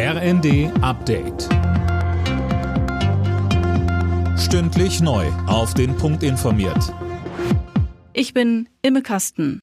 RND Update. Stündlich neu. Auf den Punkt informiert. Ich bin Imme Kasten.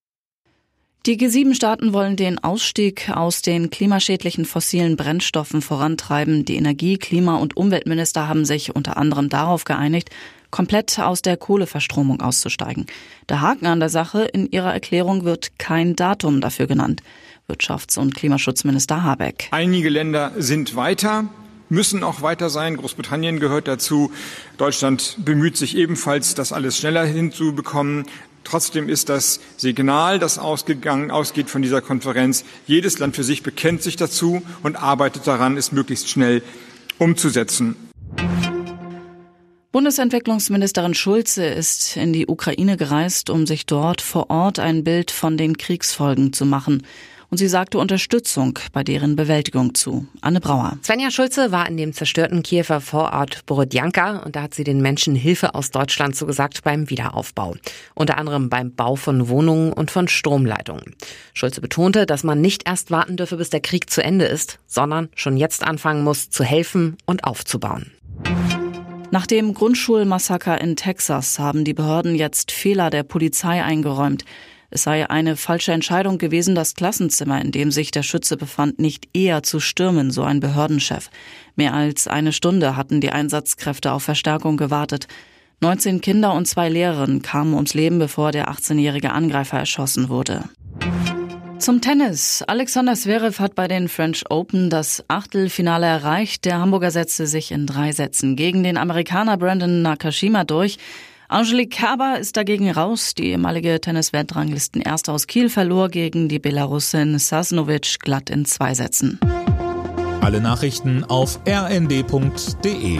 Die G7-Staaten wollen den Ausstieg aus den klimaschädlichen fossilen Brennstoffen vorantreiben. Die Energie-, Klima- und Umweltminister haben sich unter anderem darauf geeinigt, komplett aus der Kohleverstromung auszusteigen. Der Haken an der Sache, in ihrer Erklärung wird kein Datum dafür genannt. Wirtschafts- und Klimaschutzminister Habeck. Einige Länder sind weiter, müssen auch weiter sein. Großbritannien gehört dazu. Deutschland bemüht sich ebenfalls, das alles schneller hinzubekommen. Trotzdem ist das Signal, das ausgegangen, ausgeht von dieser Konferenz, jedes Land für sich bekennt sich dazu und arbeitet daran, es möglichst schnell umzusetzen. Bundesentwicklungsministerin Schulze ist in die Ukraine gereist, um sich dort vor Ort ein Bild von den Kriegsfolgen zu machen und sie sagte Unterstützung bei deren Bewältigung zu. Anne Brauer. Svenja Schulze war in dem zerstörten Kiewer Vorort Borodjanka und da hat sie den Menschen Hilfe aus Deutschland zugesagt beim Wiederaufbau. Unter anderem beim Bau von Wohnungen und von Stromleitungen. Schulze betonte, dass man nicht erst warten dürfe, bis der Krieg zu Ende ist, sondern schon jetzt anfangen muss, zu helfen und aufzubauen. Nach dem Grundschulmassaker in Texas haben die Behörden jetzt Fehler der Polizei eingeräumt. Es sei eine falsche Entscheidung gewesen, das Klassenzimmer, in dem sich der Schütze befand, nicht eher zu stürmen, so ein Behördenchef. Mehr als eine Stunde hatten die Einsatzkräfte auf Verstärkung gewartet. 19 Kinder und zwei Lehrerinnen kamen ums Leben, bevor der 18-jährige Angreifer erschossen wurde. Zum Tennis. Alexander Zverev hat bei den French Open das Achtelfinale erreicht. Der Hamburger setzte sich in drei Sätzen gegen den Amerikaner Brandon Nakashima durch. Angelique Kerber ist dagegen raus. Die ehemalige Tennis-Weltranglisten Erste aus Kiel verlor gegen die Belarusin Sasnovic glatt in zwei Sätzen. Alle Nachrichten auf rnd.de